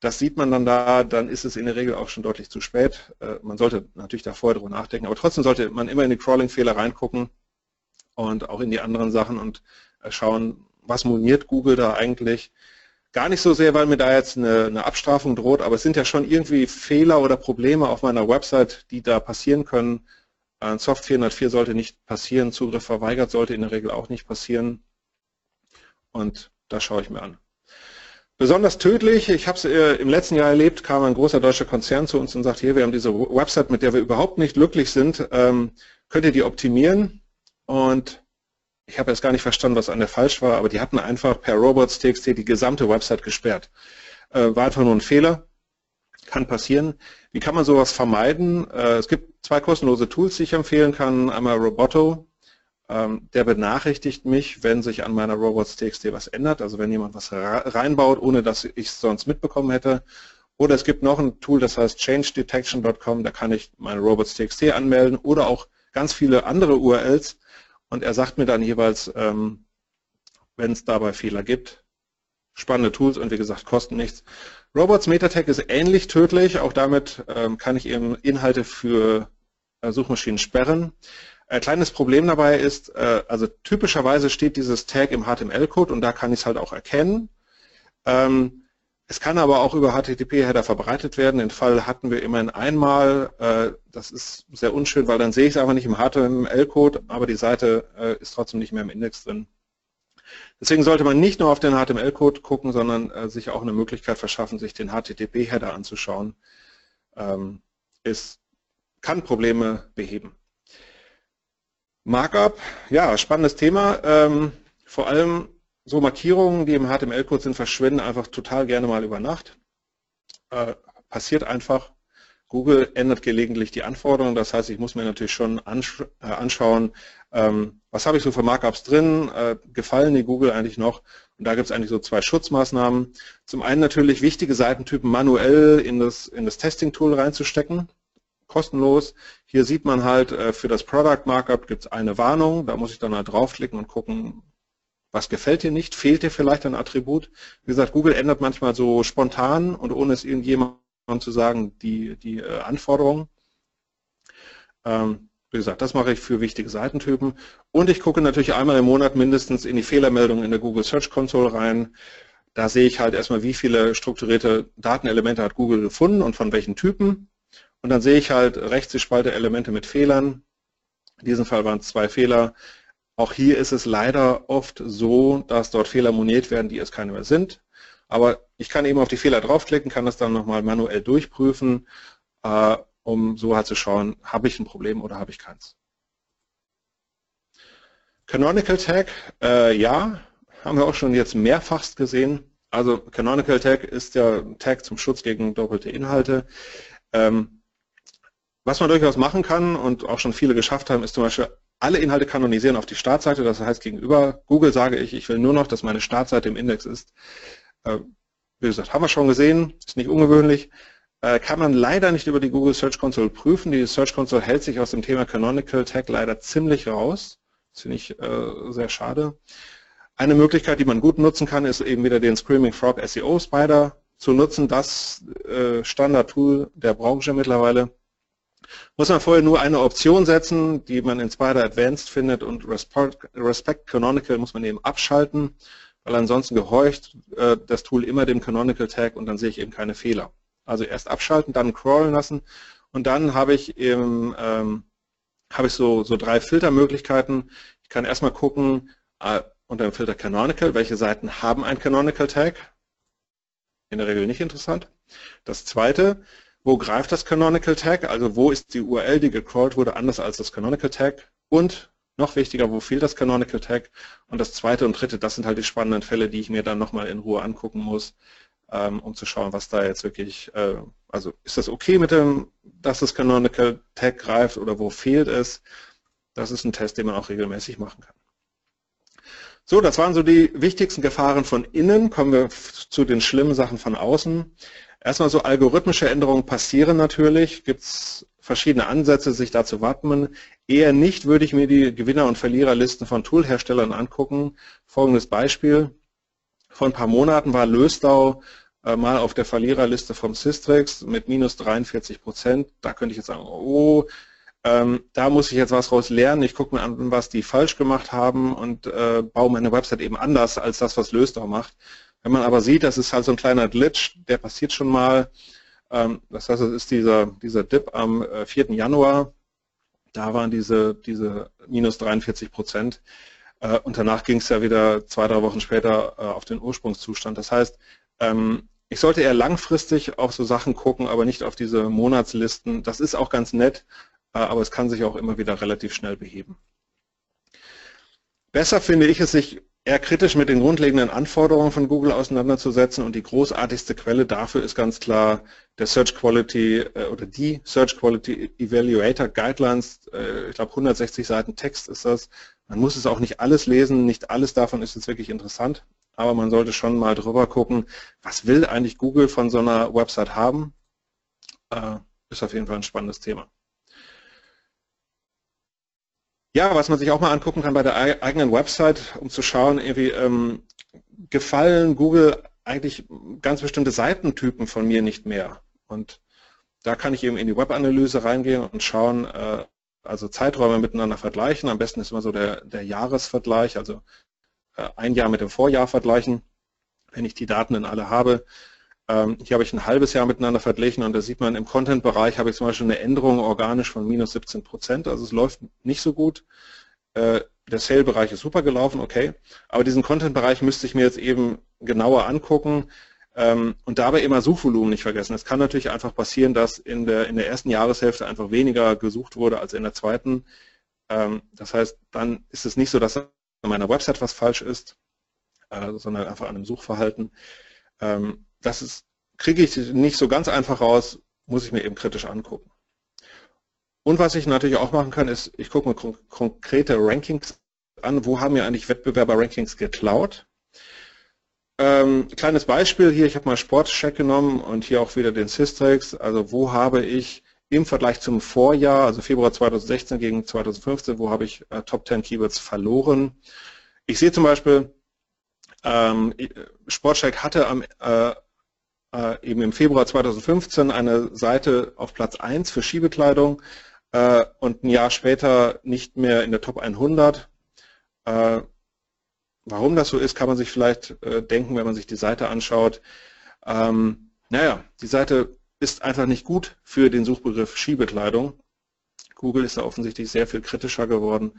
Das sieht man dann da, dann ist es in der Regel auch schon deutlich zu spät. Äh, man sollte natürlich da vorher drüber nachdenken, aber trotzdem sollte man immer in die Crawling-Fehler reingucken und auch in die anderen Sachen und äh, schauen, was moniert Google da eigentlich? Gar nicht so sehr, weil mir da jetzt eine, eine, Abstrafung droht, aber es sind ja schon irgendwie Fehler oder Probleme auf meiner Website, die da passieren können. Soft 404 sollte nicht passieren, Zugriff verweigert sollte in der Regel auch nicht passieren. Und das schaue ich mir an. Besonders tödlich, ich habe es äh, im letzten Jahr erlebt, kam ein großer deutscher Konzern zu uns und sagt, hier, wir haben diese Website, mit der wir überhaupt nicht glücklich sind, ähm, könnt ihr die optimieren? Und ich habe jetzt gar nicht verstanden, was an der falsch war, aber die hatten einfach per robots.txt die gesamte Website gesperrt. Äh, war einfach nur ein Fehler, kann passieren. Wie kann man sowas vermeiden? Äh, es gibt zwei kostenlose Tools, die ich empfehlen kann. Einmal Roboto, ähm, der benachrichtigt mich, wenn sich an meiner robots.txt was ändert, also wenn jemand was reinbaut, ohne dass ich es sonst mitbekommen hätte. Oder es gibt noch ein Tool, das heißt changedetection.com, da kann ich meine robots.txt anmelden oder auch ganz viele andere URLs, und er sagt mir dann jeweils, ähm, wenn es dabei Fehler gibt, spannende Tools und wie gesagt, kosten nichts. Robots Metatag ist ähnlich tödlich, auch damit ähm, kann ich eben Inhalte für äh, Suchmaschinen sperren. Ein kleines Problem dabei ist, äh, also typischerweise steht dieses Tag im HTML-Code und da kann ich es halt auch erkennen. Ähm, es kann aber auch über HTTP-Header verbreitet werden. Den Fall hatten wir immerhin einmal. Äh, das ist sehr unschön, weil dann sehe ich es einfach nicht im HTML-Code, aber die Seite äh, ist trotzdem nicht mehr im Index drin. Deswegen sollte man nicht nur auf den HTML-Code gucken, sondern äh, sich auch eine Möglichkeit verschaffen, sich den HTTP-Header anzuschauen. Ähm, es kann Probleme beheben. Markup, ja, spannendes Thema. Ähm, vor allem so Markierungen, die im HTML-Code sind, verschwinden einfach total gerne mal über Nacht. Äh, passiert einfach. Google ändert gelegentlich die Anforderungen, das heißt, ich muss mir natürlich schon ansch äh, anschauen, ähm, was habe ich so für Markups drin, äh, gefallen die Google eigentlich noch? Und da gibt es eigentlich so zwei Schutzmaßnahmen. Zum einen natürlich wichtige Seitentypen manuell in das, in das Testing-Tool reinzustecken, kostenlos. Hier sieht man halt, äh, für das Product Markup gibt es eine Warnung, da muss ich dann halt draufklicken und gucken, was gefällt dir nicht? Fehlt dir vielleicht ein Attribut? Wie gesagt, Google ändert manchmal so spontan und ohne es irgendjemandem zu sagen, die, die äh, Anforderungen. Ähm, wie gesagt, das mache ich für wichtige Seitentypen. Und ich gucke natürlich einmal im Monat mindestens in die Fehlermeldung in der Google Search Console rein. Da sehe ich halt erstmal, wie viele strukturierte Datenelemente hat Google gefunden und von welchen Typen. Und dann sehe ich halt rechts die Spalte Elemente mit Fehlern. In diesem Fall waren es zwei Fehler. Auch hier ist es leider oft so, dass dort Fehler moniert werden, die es keine mehr sind. Aber ich kann eben auf die Fehler draufklicken, kann das dann nochmal manuell durchprüfen, äh, um so halt zu schauen, habe ich ein Problem oder habe ich keins. Canonical Tag, äh, ja, haben wir auch schon jetzt mehrfach gesehen. Also Canonical Tag ist der Tag zum Schutz gegen doppelte Inhalte. Ähm, was man durchaus machen kann und auch schon viele geschafft haben, ist zum Beispiel alle Inhalte kanonisieren auf die Startseite. Das heißt, gegenüber Google sage ich, ich will nur noch, dass meine Startseite im Index ist. Äh, wie gesagt, haben wir schon gesehen, ist nicht ungewöhnlich. Äh, kann man leider nicht über die Google Search Console prüfen. Die Search Console hält sich aus dem Thema Canonical Tag leider ziemlich raus. Das finde ich äh, sehr schade. Eine Möglichkeit, die man gut nutzen kann, ist eben wieder den Screaming Frog SEO Spider zu nutzen. Das Standard-Tool der Branche mittlerweile. Muss man vorher nur eine Option setzen, die man in Spider Advanced findet und Respect, Canonical muss man eben abschalten, weil ansonsten gehorcht äh, das Tool immer dem Canonical Tag und dann sehe ich eben keine Fehler. Also erst abschalten, dann crawlen lassen und dann habe ich eben ähm, habe ich so, so drei Filtermöglichkeiten. Ich kann erstmal gucken äh, unter dem Filter Canonical, welche Seiten haben ein Canonical Tag. In der Regel nicht interessant. Das zweite, wo greift das Canonical Tag, also wo ist die URL, die gecrawlt wurde, anders als das Canonical Tag und noch wichtiger, wo fehlt das Canonical Tag und das zweite und dritte, das sind halt die spannenden Fälle, die ich mir dann nochmal in Ruhe angucken muss, ähm, um zu schauen, was da jetzt wirklich, äh, also ist das okay mit dem, dass das Canonical Tag greift oder wo fehlt es? Das ist ein Test, den man auch regelmäßig machen kann. So, das waren so die wichtigsten Gefahren von innen. Kommen wir zu den schlimmen Sachen von außen. Erstmal so algorithmische Änderungen passieren natürlich. Gibt es verschiedene Ansätze, sich da zu wappnen. Eher nicht würde ich mir die Gewinner- und Verliererlisten von Toolherstellern angucken. Folgendes Beispiel. Vor ein paar Monaten war Lösdau äh, mal auf der Verliererliste vom Systrix mit minus 43 Prozent. Da könnte ich jetzt sagen, oh, ähm, da muss ich jetzt was raus lernen. Ich gucke mir an, was die falsch gemacht haben und äh, baue meine Website eben anders als das, was Lösdau macht. Wenn man aber sieht, das ist halt so ein kleiner Glitch, der passiert schon mal. Ähm, das heißt, es ist dieser, dieser Dip am 4. Äh, Januar. Da waren diese, diese minus 43 Prozent. Äh, und danach ging es ja wieder zwei, drei Wochen später äh, auf den Ursprungszustand. Das heißt, ähm, ich sollte eher langfristig auf so Sachen gucken, aber nicht auf diese Monatslisten. Das ist auch ganz nett, aber es kann sich auch immer wieder relativ schnell beheben. Besser finde ich es, sich eher kritisch mit den grundlegenden Anforderungen von Google auseinanderzusetzen und die großartigste Quelle dafür ist ganz klar der Search Quality äh, oder die Search Quality Evaluator Guidelines. Äh, ich glaube 160 Seiten Text ist das. Man muss es auch nicht alles lesen, nicht alles davon ist jetzt wirklich interessant, aber man sollte schon mal drüber gucken, was will eigentlich Google von so einer Website haben. Äh, ist auf jeden Fall ein spannendes Thema. Ja, was man sich auch mal angucken kann bei der eigenen Website, um zu schauen, irgendwie ähm, gefallen Google eigentlich ganz bestimmte Seitentypen von mir nicht mehr. Und da kann ich eben in die Webanalyse reingehen und schauen, äh, also Zeiträume miteinander vergleichen. Am besten ist immer so der, der Jahresvergleich, also äh, ein Jahr mit dem Vorjahr vergleichen, wenn ich die Daten dann alle habe. Ähm, hier habe ich ein halbes Jahr miteinander verglichen und da sieht man, im Content-Bereich habe ich zum Beispiel eine Änderung organisch von minus 17 Prozent, also es läuft nicht so gut. Äh, der Sale-Bereich ist super gelaufen, okay, aber diesen Content-Bereich müsste ich mir jetzt eben genauer angucken ähm, und dabei immer Suchvolumen nicht vergessen. Es kann natürlich einfach passieren, dass in der, in der ersten Jahreshälfte einfach weniger gesucht wurde als in der zweiten. Ähm, das heißt, dann ist es nicht so, dass an meiner Website was falsch ist, äh, sondern einfach an dem Suchverhalten das kriege ich nicht so ganz einfach raus, muss ich mir eben kritisch angucken. Und was ich natürlich auch machen kann, ist, ich gucke mir kon konkrete Rankings an, wo haben mir eigentlich Wettbewerber Rankings geklaut. Ähm, kleines Beispiel hier, ich habe mal Sportcheck genommen und hier auch wieder den Systrix, also wo habe ich im Vergleich zum Vorjahr, also Februar 2016 gegen 2015, wo habe ich äh, Top 10 Keywords verloren. Ich sehe zum Beispiel, ähm, Sportcheck hatte am äh, äh, eben im Februar 2015 eine Seite auf Platz 1 für Skibekleidung äh, und ein Jahr später nicht mehr in der Top 100. Äh, warum das so ist, kann man sich vielleicht äh, denken, wenn man sich die Seite anschaut. Ähm, naja, die Seite ist einfach nicht gut für den Suchbegriff Skibekleidung. Google ist da offensichtlich sehr viel kritischer geworden.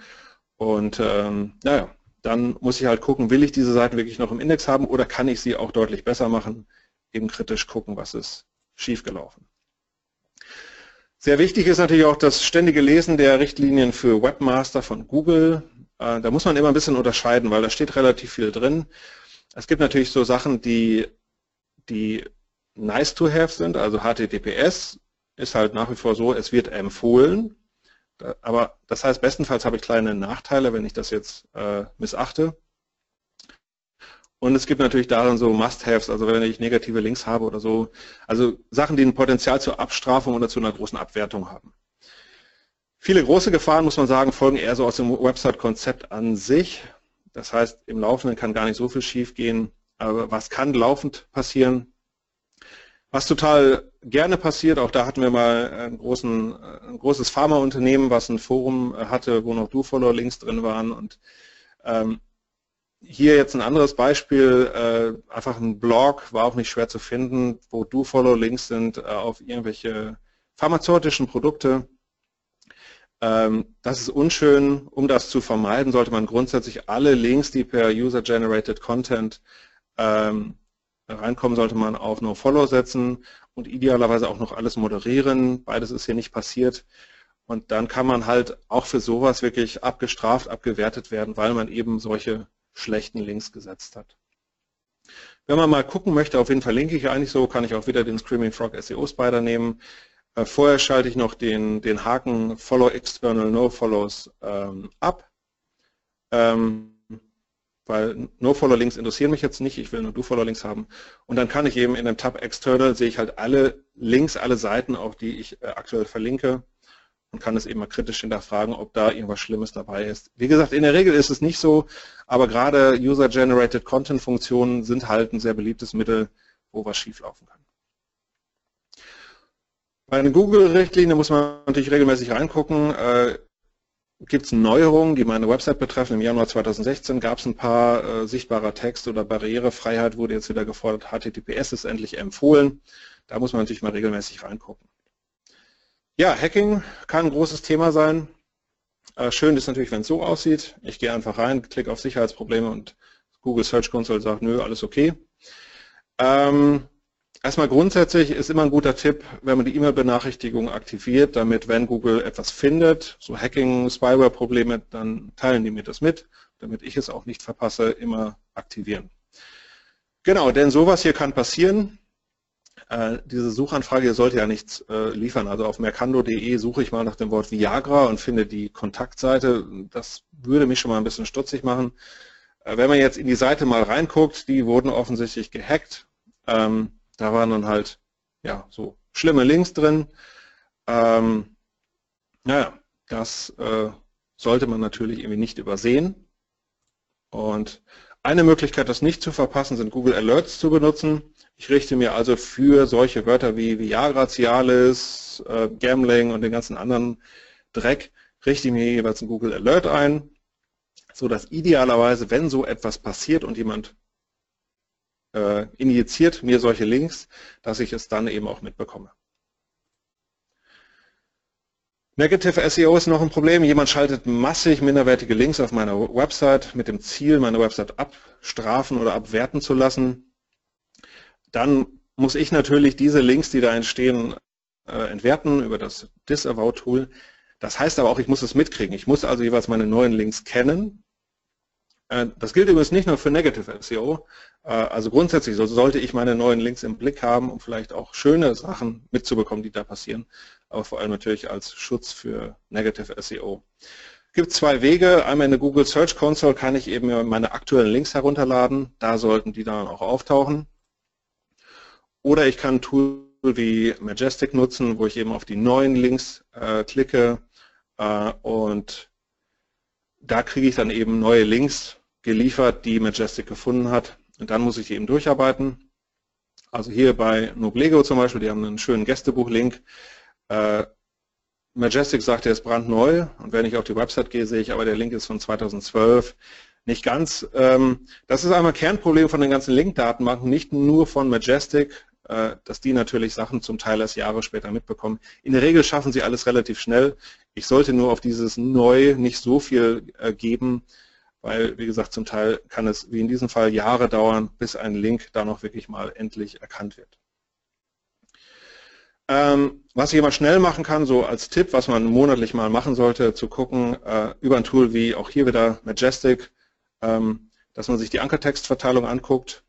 Und ähm, naja, dann muss ich halt gucken, will ich diese Seiten wirklich noch im Index haben oder kann ich sie auch deutlich besser machen? Eben kritisch gucken, was ist schiefgelaufen. Sehr wichtig ist natürlich auch das ständige Lesen der Richtlinien für Webmaster von Google. Äh, da muss man immer ein bisschen unterscheiden, weil da steht relativ viel drin. Es gibt natürlich so Sachen, die, die nice to have sind, also HTTPS ist halt nach wie vor so, es wird empfohlen, aber das heißt, bestenfalls habe ich kleine Nachteile, wenn ich das jetzt äh, missachte. Und es gibt natürlich darin so Must-Haves, also wenn ich negative Links habe oder so, also Sachen, die ein Potenzial zur Abstrafung oder zu einer großen Abwertung haben. Viele große Gefahren, muss man sagen, folgen eher so aus dem Website-Konzept an sich. Das heißt, im Laufenden kann gar nicht so viel schiefgehen. Aber was kann laufend passieren? Was total gerne passiert, auch da hatten wir mal einen großen, ein großes Pharmaunternehmen, was ein Forum hatte, wo noch Do-Follow-Links drin waren und ähm, hier jetzt ein anderes Beispiel, äh, einfach ein Blog, war auch nicht schwer zu finden, wo Do-Follow-Links sind äh, auf irgendwelche pharmazeutischen Produkte. Ähm, das ist unschön. Um das zu vermeiden, sollte man grundsätzlich alle Links, die per User-Generated Content ähm, reinkommen, sollte man auf No-Follow setzen und idealerweise auch noch alles moderieren. Beides ist hier nicht passiert. Und dann kann man halt auch für sowas wirklich abgestraft, abgewertet werden, weil man eben solche schlechten Links gesetzt hat. Wenn man mal gucken möchte, auf wen verlinke ich eigentlich so, kann ich auch wieder den Screaming Frog SEO Spider nehmen. Äh, vorher schalte ich noch den, den Haken Follow External No Follows ähm, ab, ähm, weil No Follow Links interessieren mich jetzt nicht, ich will nur Do Follow Links haben. Und dann kann ich eben in dem Tab External sehe ich halt alle Links, alle Seiten, auf die ich äh, aktuell verlinke und kann es eben mal kritisch hinterfragen, ob da irgendwas Schlimmes dabei ist. Wie gesagt, in der Regel ist es nicht so, aber gerade User-Generated Content-Funktionen sind halt ein sehr beliebtes Mittel, wo was schieflaufen kann. Bei den Google-Richtlinien muss man natürlich regelmäßig reingucken. Äh, Gibt es Neuerungen, die meine Website betreffen? Im Januar 2016 gab es ein paar äh, sichtbarer Text oder Barrierefreiheit wurde jetzt wieder gefordert. HTTPS ist endlich empfohlen. Da muss man natürlich mal regelmäßig reingucken. Ja, Hacking kann ein großes Thema sein. Äh, schön ist natürlich, wenn es so aussieht. Ich gehe einfach rein, klicke auf Sicherheitsprobleme und Google Search Console sagt, nö, alles okay. Ähm, erstmal grundsätzlich ist immer ein guter Tipp, wenn man die E-Mail-Benachrichtigung aktiviert, damit wenn Google etwas findet, so Hacking, Spyware-Probleme, dann teilen die mir das mit, damit ich es auch nicht verpasse, immer aktivieren. Genau, denn sowas hier kann passieren. Äh, diese Suchanfrage sollte ja nichts äh, liefern. Also auf mercando.de suche ich mal nach dem Wort Viagra und finde die Kontaktseite. Das würde mich schon mal ein bisschen stutzig machen. Äh, wenn man jetzt in die Seite mal reinguckt, die wurden offensichtlich gehackt. Ähm, da waren dann halt ja so schlimme Links drin. Ähm, naja, das sollte man natürlich irgendwie nicht übersehen. Und eine Möglichkeit, das nicht zu verpassen, sind Google Alerts zu benutzen. Ich richte mir also für solche Wörter wie Viagra, Cialis, äh, Gambling und den ganzen anderen Dreck, richte ich mir jeweils einen Google Alert ein, so dass idealerweise, wenn so etwas passiert und jemand äh, injiziert mir solche Links, dass ich es dann eben auch mitbekomme. Negative SEO ist noch ein Problem. Jemand schaltet massig minderwertige Links auf meiner Website mit dem Ziel, meine Website abstrafen oder abwerten zu lassen dann muss ich natürlich diese Links, die da entstehen, äh, entwerten über das Disavow-Tool. Das heißt aber auch, ich muss es mitkriegen. Ich muss also jeweils meine neuen Links kennen. Äh, das gilt übrigens nicht nur für Negative SEO. Äh, also grundsätzlich sollte ich meine neuen Links im Blick haben, um vielleicht auch schöne Sachen mitzubekommen, die da passieren. Aber vor allem natürlich als Schutz für Negative SEO. Es gibt zwei Wege. Einmal in der Google Search Console kann ich eben meine aktuellen Links herunterladen. Da sollten die dann auch auftauchen. Oder ich kann ein Tool wie Majestic nutzen, wo ich eben auf die neuen Links äh, klicke äh, und da kriege ich dann eben neue Links geliefert, die Majestic gefunden hat. Und dann muss ich die eben durcharbeiten. Also hier bei Noblego zum Beispiel, die haben einen schönen Gästebuch-Link. Äh, Majestic sagt, er ist brandneu und wenn ich auf die Website gehe, sehe ich aber, der Link ist von 2012. Nicht ganz. Ähm, das ist einmal Kernproblem von den ganzen Link-Datenbanken, nicht nur von Majestic, dass die natürlich Sachen zum Teil erst Jahre später mitbekommen. In der Regel schaffen sie alles relativ schnell. Ich sollte nur auf dieses Neu nicht so viel äh, geben, weil, wie gesagt, zum Teil kann es, wie in diesem Fall, Jahre dauern, bis ein Link da noch wirklich mal endlich erkannt wird. Ähm, was ich immer schnell machen kann, so als Tipp, was man monatlich mal machen sollte, zu gucken, äh, über ein Tool wie auch hier wieder Majestic, ähm, dass man sich die Ankertextverteilung anguckt,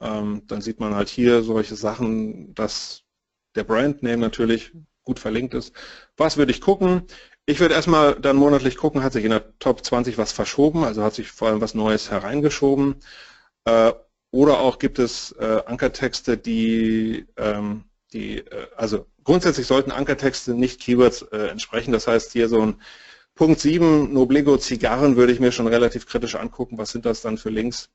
ähm, dann sieht man halt hier solche Sachen, dass der Brandname natürlich gut verlinkt ist. Was würde ich gucken? Ich würde erstmal dann monatlich gucken, hat sich in der Top 20 was verschoben, also hat sich vor allem was Neues hereingeschoben. Äh, oder auch gibt es äh, Ankertexte, die, ähm, die äh, also grundsätzlich sollten Ankertexte nicht Keywords äh, entsprechen. Das heißt, hier so ein Punkt 7, Noblego Zigarren würde ich mir schon relativ kritisch angucken. Was sind das dann für Links?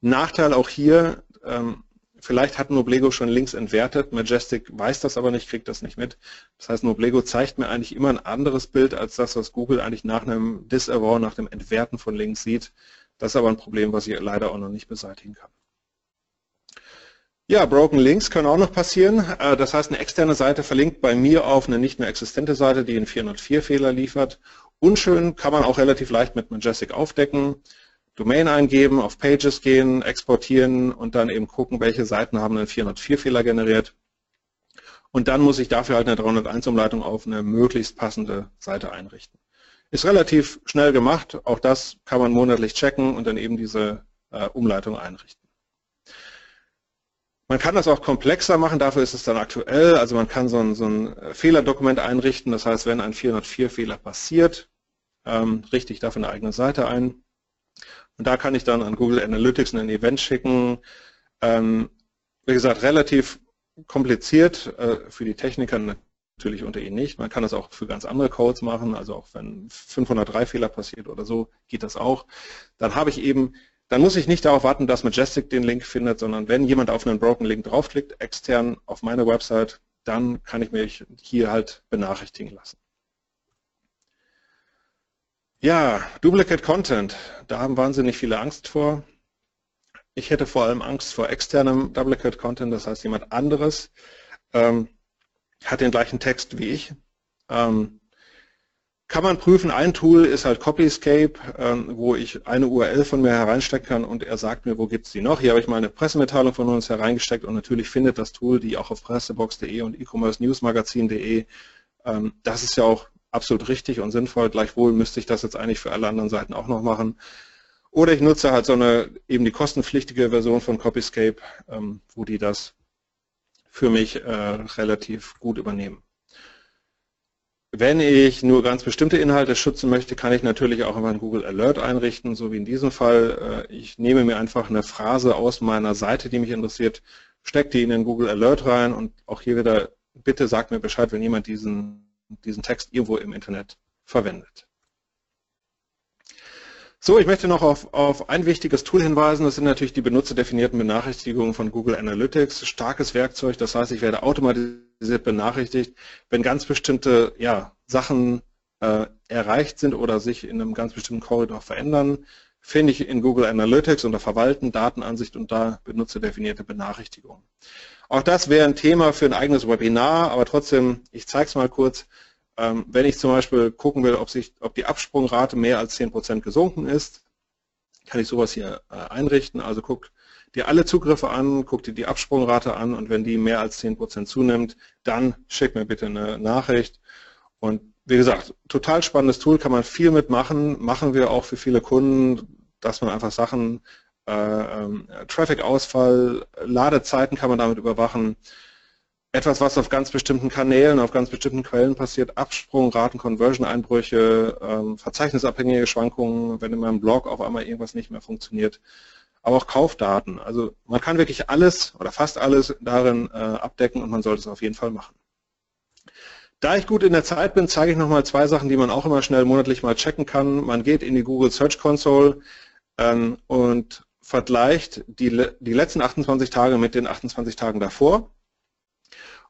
Nachteil auch hier, ähm, vielleicht hat Noblego schon Links entwertet, Majestic weiß das aber nicht, kriegt das nicht mit. Das heißt, Noblego zeigt mir eigentlich immer ein anderes Bild als das, was Google eigentlich nach einem Disavow, nach dem Entwerten von Links sieht. Das ist aber ein Problem, was ich leider auch noch nicht beseitigen kann. Ja, Broken Links können auch noch passieren. Äh, das heißt, eine externe Seite verlinkt bei mir auf eine nicht mehr existente Seite, die einen 404-Fehler liefert. Unschön kann man auch relativ leicht mit Majestic aufdecken. Domain eingeben, auf Pages gehen, exportieren und dann eben gucken, welche Seiten haben einen 404-Fehler generiert. Und dann muss ich dafür halt eine 301-Umleitung auf eine möglichst passende Seite einrichten. Ist relativ schnell gemacht, auch das kann man monatlich checken und dann eben diese äh, Umleitung einrichten. Man kann das auch komplexer machen, dafür ist es dann aktuell. Also man kann so ein, so ein Fehlerdokument einrichten, das heißt, wenn ein 404-Fehler passiert, ähm, richte ich dafür eine eigene Seite ein. Und da kann ich dann an Google Analytics ein Event schicken. Ähm, wie gesagt, relativ kompliziert äh, für die Techniker natürlich unter Ihnen nicht. Man kann das auch für ganz andere Codes machen, also auch wenn 503 Fehler passiert oder so, geht das auch. Dann habe ich eben dann muss ich nicht darauf warten, dass Majestic den Link findet, sondern wenn jemand auf einen Broken Link draufklickt, extern auf meine Website, dann kann ich mich hier halt benachrichtigen lassen. Ja, Duplicate Content, da haben wahnsinnig viele Angst vor. Ich hätte vor allem Angst vor externem Duplicate Content, das heißt jemand anderes ähm, hat den gleichen Text wie ich. Ähm, kann man prüfen, ein Tool ist halt Copyscape, ähm, wo ich eine URL von mir hereinstecken kann und er sagt mir, wo gibt es die noch. Hier habe ich mal eine Pressemitteilung von uns hereingesteckt und natürlich findet das Tool die auch auf pressebox.de und e-commerce-newsmagazin.de. Ähm, das ist ja auch absolut richtig und sinnvoll. Gleichwohl müsste ich das jetzt eigentlich für alle anderen Seiten auch noch machen. Oder ich nutze halt so eine eben die kostenpflichtige Version von Copyscape, ähm, wo die das für mich äh, relativ gut übernehmen. Wenn ich nur ganz bestimmte Inhalte schützen möchte, kann ich natürlich auch immer einen Google Alert einrichten, so wie in diesem Fall. Äh, ich nehme mir einfach eine Phrase aus meiner Seite, die mich interessiert, stecke die in den Google Alert rein und auch hier wieder, bitte sagt mir Bescheid, wenn jemand diesen, diesen Text irgendwo im Internet verwendet. So, ich möchte noch auf, auf ein wichtiges Tool hinweisen. Das sind natürlich die benutzerdefinierten Benachrichtigungen von Google Analytics. Starkes Werkzeug, das heißt, ich werde automatisiert benachrichtigt, wenn ganz bestimmte ja, Sachen äh, erreicht sind oder sich in einem ganz bestimmten Korridor verändern, finde ich in Google Analytics unter Verwalten, Datenansicht und da benutzerdefinierte Benachrichtigungen. Auch das wäre ein Thema für ein eigenes Webinar, aber trotzdem, ich zeige es mal kurz. Ähm, wenn ich zum Beispiel gucken will, ob, sich, ob die Absprungrate mehr als 10% gesunken ist, kann ich sowas hier äh, einrichten. Also guck, dir alle Zugriffe an, guck dir die Absprungrate an und wenn die mehr als 10% zunimmt, dann schick mir bitte eine Nachricht. Und wie gesagt, total spannendes Tool, kann man viel mitmachen, machen wir auch für viele Kunden, dass man einfach Sachen, Traffic-Ausfall, Ladezeiten kann man damit überwachen. Etwas, was auf ganz bestimmten Kanälen, auf ganz bestimmten Quellen passiert, Absprung, Raten, Conversion-Einbrüche, äh, verzeichnisabhängige Schwankungen, wenn in meinem Blog auf einmal irgendwas nicht mehr funktioniert aber auch Kaufdaten. Also man kann wirklich alles oder fast alles darin äh, abdecken und man sollte es auf jeden Fall machen. Da ich gut in der Zeit bin, zeige ich nochmal zwei Sachen, die man auch immer schnell monatlich mal checken kann. Man geht in die Google Search Console ähm, und vergleicht die, die letzten 28 Tage mit den 28 Tagen davor.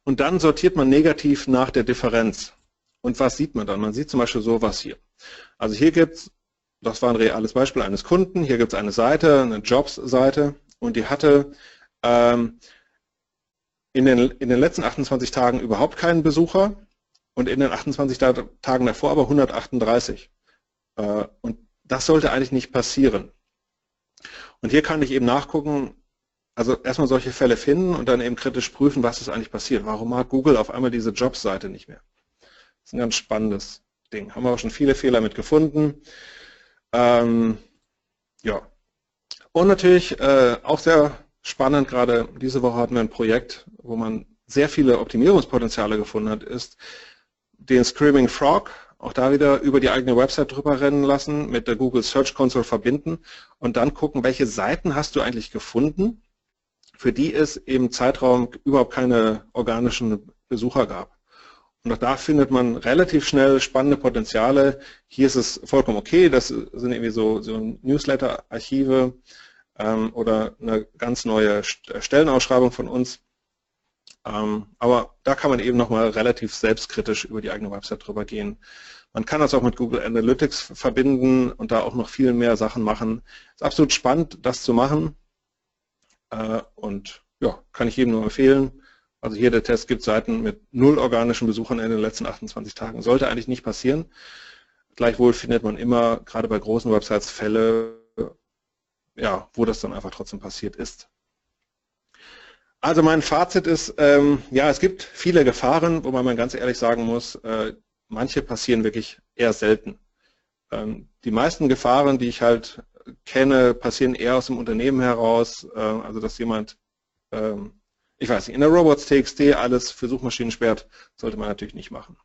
Und dann sortiert man negativ nach der Differenz. Und was sieht man dann? Man sieht zum Beispiel sowas hier. Also hier gibt es das war ein reales Beispiel eines Kunden. Hier gibt es eine Seite, eine Jobs-Seite und die hatte ähm, in, den, in den letzten 28 Tagen überhaupt keinen Besucher und in den 28 Tagen davor aber 138. Äh, und das sollte eigentlich nicht passieren. Und hier kann ich eben nachgucken, also erstmal solche Fälle finden und dann eben kritisch prüfen, was ist eigentlich passiert. Warum mag Google auf einmal diese Jobs-Seite nicht mehr? Das ist ein ganz spannendes Ding. Haben wir auch schon viele Fehler mit gefunden. Ähm, ja. Und natürlich äh, auch sehr spannend, gerade diese Woche hatten wir ein Projekt, wo man sehr viele Optimierungspotenziale gefunden hat, ist den Screaming Frog auch da wieder über die eigene Website drüber rennen lassen, mit der Google Search Console verbinden und dann gucken, welche Seiten hast du eigentlich gefunden, für die es im Zeitraum überhaupt keine organischen Besucher gab. Und auch da findet man relativ schnell spannende Potenziale. Hier ist es vollkommen okay, das sind irgendwie so, so Newsletter-Archive ähm, oder eine ganz neue Stellenausschreibung von uns. Ähm, aber da kann man eben nochmal relativ selbstkritisch über die eigene Website drüber gehen. Man kann das auch mit Google Analytics verbinden und da auch noch viel mehr Sachen machen. Es ist absolut spannend, das zu machen. Äh, und ja, kann ich jedem nur empfehlen. Also hier der Test gibt Seiten mit null organischen Besuchern in den letzten 28 Tagen. Sollte eigentlich nicht passieren. Gleichwohl findet man immer, gerade bei großen Websites, Fälle, ja, wo das dann einfach trotzdem passiert ist. Also mein Fazit ist, ähm, ja, es gibt viele Gefahren, wo man ganz ehrlich sagen muss, äh, manche passieren wirklich eher selten. Ähm, die meisten Gefahren, die ich halt kenne, passieren eher aus dem Unternehmen heraus, äh, also dass jemand, ähm, ich weiß nicht, in der Robots.txt alles für Suchmaschinen sperrt, sollte man natürlich nicht machen.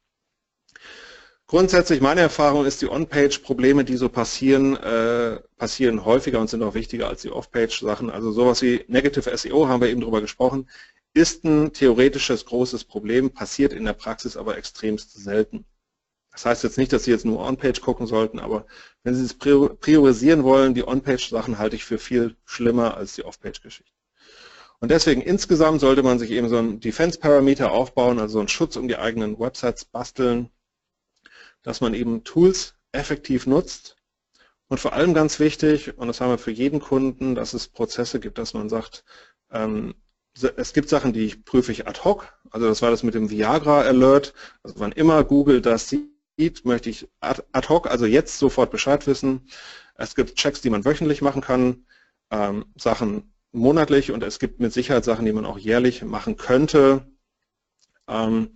Grundsätzlich meine Erfahrung ist, die On-Page-Probleme, die so passieren, äh, passieren häufiger und sind auch wichtiger als die Off-Page-Sachen. Also sowas wie Negative SEO, haben wir eben drüber gesprochen, ist ein theoretisches großes Problem, passiert in der Praxis aber extremst selten. Das heißt jetzt nicht, dass Sie jetzt nur On-Page gucken sollten, aber wenn Sie es priorisieren wollen, die On-Page-Sachen halte ich für viel schlimmer als die Off-Page-Geschichten. Und deswegen insgesamt sollte man sich eben so einen Defense-Parameter aufbauen, also einen Schutz um die eigenen Websites basteln, dass man eben Tools effektiv nutzt und vor allem ganz wichtig, und das haben wir für jeden Kunden, dass es Prozesse gibt, dass man sagt, ähm, es gibt Sachen, die ich prüfe ich ad hoc, also das war das mit dem Viagra Alert, also wann immer Google das sieht, möchte ich ad, ad hoc, also jetzt sofort Bescheid wissen. Es gibt Checks, die man wöchentlich machen kann, ähm, Sachen monatlich und es gibt mit Sicherheit Sachen, die man auch jährlich machen könnte. Ähm,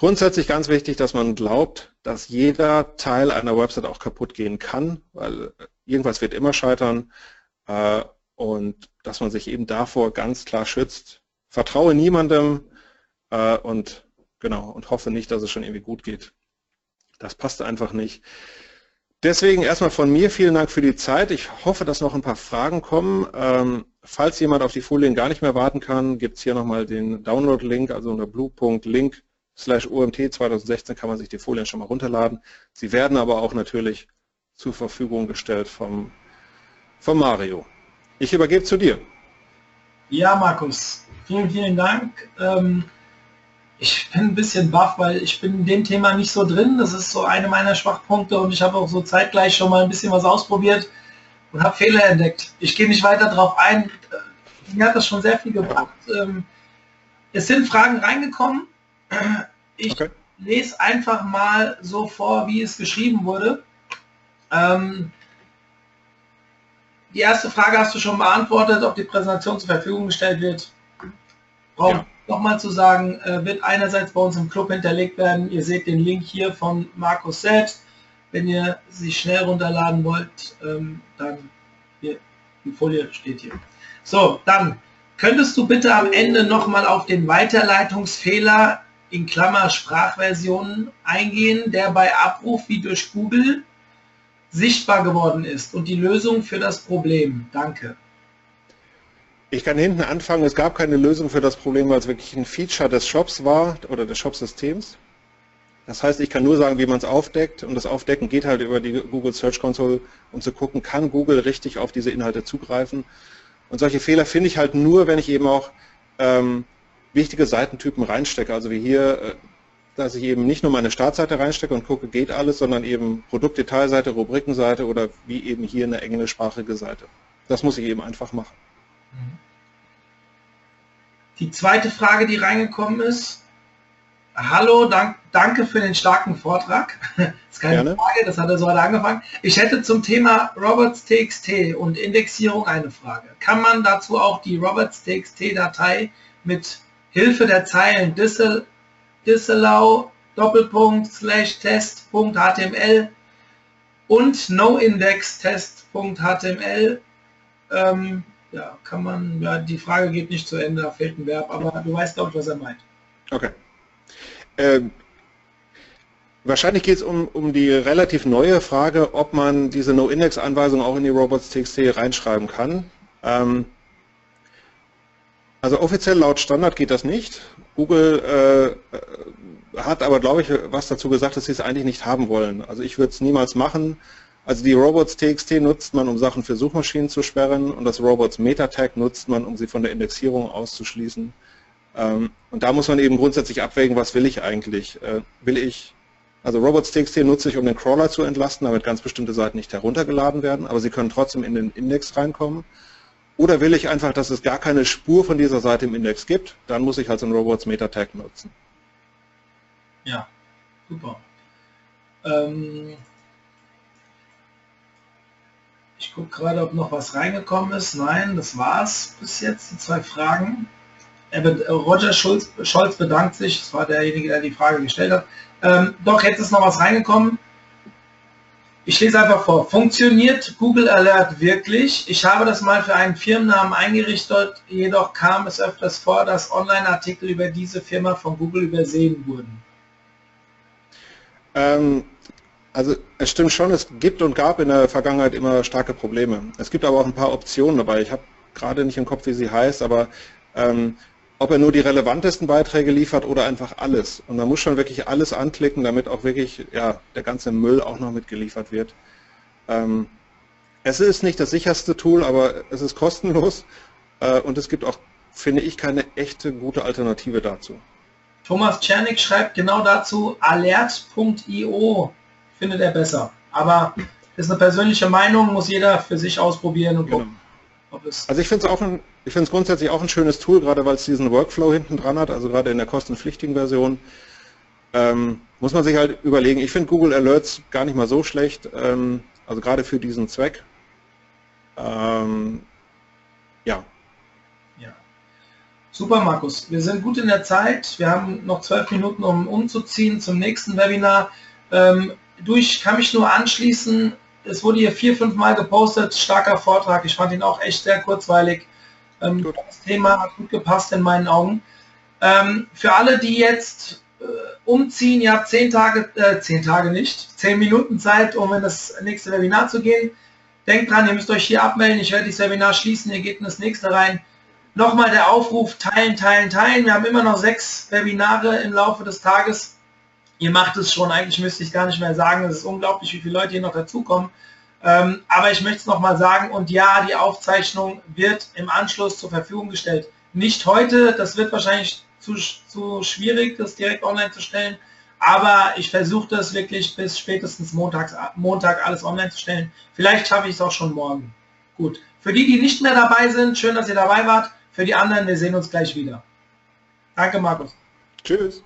Grundsätzlich ganz wichtig, dass man glaubt, dass jeder Teil einer Website auch kaputt gehen kann, weil irgendwas wird immer scheitern äh, und dass man sich eben davor ganz klar schützt. Vertraue niemandem äh, und genau und hoffe nicht, dass es schon irgendwie gut geht. Das passt einfach nicht. Deswegen erstmal von mir vielen Dank für die Zeit. Ich hoffe, dass noch ein paar Fragen kommen. Ähm, falls jemand auf die Folien gar nicht mehr warten kann, gibt es hier nochmal den Download-Link, also unter blue.link slash OMT 2016 kann man sich die Folien schon mal runterladen. Sie werden aber auch natürlich zur Verfügung gestellt vom, vom Mario. Ich übergebe zu dir. Ja, Markus, vielen, vielen Dank. Ähm, ich bin ein bisschen baff, weil ich bin in dem Thema nicht so drin. Das ist so eine meiner Schwachpunkte und ich habe auch so zeitgleich schon mal ein bisschen was ausprobiert und habe Fehler entdeckt. Ich gehe nicht weiter darauf ein. Mir hat das schon sehr viel gebracht. Ähm, es sind Fragen reingekommen. Ich okay. lese einfach mal so vor, wie es geschrieben wurde. Ähm, die erste Frage hast du schon beantwortet, ob die Präsentation zur Verfügung gestellt wird. Braucht ja. nochmal zu sagen, äh, wird einerseits bei uns im Club hinterlegt werden. Ihr seht den Link hier von Markus selbst. Wenn ihr sie schnell runterladen wollt, ähm, dann hier, die Folie steht hier. So, dann könntest du bitte am Ende nochmal auf den Weiterleitungsfehler in Klammer Sprachversionen eingehen, der bei Abruf wie durch Google sichtbar geworden ist und die Lösung für das Problem. Danke. Ich kann hinten anfangen, es gab keine Lösung für das Problem, weil es wirklich ein Feature des Shops war oder des Shop-Systems. Das heißt, ich kann nur sagen, wie man es aufdeckt und das Aufdecken geht halt über die Google Search Console, um zu gucken, kann Google richtig auf diese Inhalte zugreifen. Und solche Fehler finde ich halt nur, wenn ich eben auch ähm, wichtige Seitentypen reinstecke. Also wie hier, äh, dass ich eben nicht nur meine Startseite reinstecke und gucke, geht alles, sondern eben Produktdetailseite, Rubrikenseite oder wie eben hier eine englischsprachige Seite. Das muss ich eben einfach machen. Die zweite Frage, die reingekommen ist, Hallo, dank, danke für den starken Vortrag. Das ist keine Gerne. Frage, das hat er so heute angefangen. Ich hätte zum Thema Roberts.txt und Indexierung eine Frage. Kann man dazu auch die Roberts.txt-Datei mit Hilfe der Zeilen disallow Doppelpunkt slash test.html und noindextest.html ähm, ja, kann man, ja, die Frage geht nicht zu Ende, da fehlt ein Verb, aber du weißt, glaube ich, was er meint. Okay. Ähm, Wahrscheinlich geht es um, um die relativ neue Frage, ob man diese No-Index-Anweisung auch in die Robots.txt reinschreiben kann. Ähm, also offiziell laut Standard geht das nicht. Google äh, hat aber, glaube ich, was dazu gesagt, dass sie es eigentlich nicht haben wollen. Also ich würde es niemals machen. Also die Robots.txt nutzt man, um Sachen für Suchmaschinen zu sperren und das Robots Meta-Tag nutzt man, um sie von der Indexierung auszuschließen. Ähm, und da muss man eben grundsätzlich abwägen, was will ich eigentlich? Äh, will ich also Robots.txt nutze ich, um den Crawler zu entlasten, damit ganz bestimmte Seiten nicht heruntergeladen werden, aber sie können trotzdem in den Index reinkommen. Oder will ich einfach, dass es gar keine Spur von dieser Seite im Index gibt, dann muss ich halt so einen Robots Meta Tag nutzen. Ja, super. Ähm ich gucke gerade, ob noch was reingekommen ist. Nein, das war's bis jetzt, die zwei Fragen. Roger Schulz, Scholz bedankt sich, das war derjenige, der die Frage gestellt hat. Ähm, doch, jetzt ist noch was reingekommen. Ich lese einfach vor. Funktioniert Google Alert wirklich? Ich habe das mal für einen Firmennamen eingerichtet, jedoch kam es öfters vor, dass Online-Artikel über diese Firma von Google übersehen wurden. Ähm, also es stimmt schon, es gibt und gab in der Vergangenheit immer starke Probleme. Es gibt aber auch ein paar Optionen dabei. Ich habe gerade nicht im Kopf, wie sie heißt, aber ähm, ob er nur die relevantesten Beiträge liefert oder einfach alles. Und man muss schon wirklich alles anklicken, damit auch wirklich ja, der ganze Müll auch noch mitgeliefert wird. Ähm, es ist nicht das sicherste Tool, aber es ist kostenlos äh, und es gibt auch, finde ich, keine echte gute Alternative dazu. Thomas Czernik schreibt genau dazu, alert.io findet er besser. Aber das ist eine persönliche Meinung, muss jeder für sich ausprobieren und genau. Also ich finde es auch ein, ich finde es grundsätzlich auch ein schönes Tool, gerade weil es diesen Workflow hinten dran hat, also gerade in der kostenpflichtigen Version. Ähm, muss man sich halt überlegen. Ich finde Google Alerts gar nicht mal so schlecht, ähm, also gerade für diesen Zweck. Ähm, ja. Ja. Super, Markus. Wir sind gut in der Zeit. Wir haben noch zwölf Minuten, um umzuziehen zum nächsten Webinar. Ähm, du, ich kann mich nur anschließen es wurde hier vier, fünf Mal gepostet, starker Vortrag. Ich fand ihn auch echt sehr kurzweilig. Ähm, das Thema hat gut gepasst in meinen Augen. Ähm, für alle, die jetzt äh, umziehen, ihr habt zehn Tage, äh, zehn Tage nicht, zehn Minuten Zeit, um in das nächste Webinar zu gehen. Denkt dran, ihr müsst euch hier abmelden. Ich werde das Webinar schließen. Ihr geht in das nächste rein. Nochmal der Aufruf, teilen, teilen, teilen. Wir haben immer noch sechs Webinare im Laufe des Tages. Ihr macht es schon, eigentlich müsste ich gar nicht mehr sagen, es ist unglaublich, wie viele Leute hier noch dazukommen. Ähm, aber ich möchte es nochmal sagen und ja, die Aufzeichnung wird im Anschluss zur Verfügung gestellt. Nicht heute, das wird wahrscheinlich zu, zu schwierig, das direkt online zu stellen, aber ich versuche das wirklich bis spätestens Montags, Montag alles online zu stellen. Vielleicht schaffe ich es auch schon morgen. Gut. Für die, die nicht mehr dabei sind, schön, dass ihr dabei wart. Für die anderen, wir sehen uns gleich wieder. Danke, Markus. Tschüss.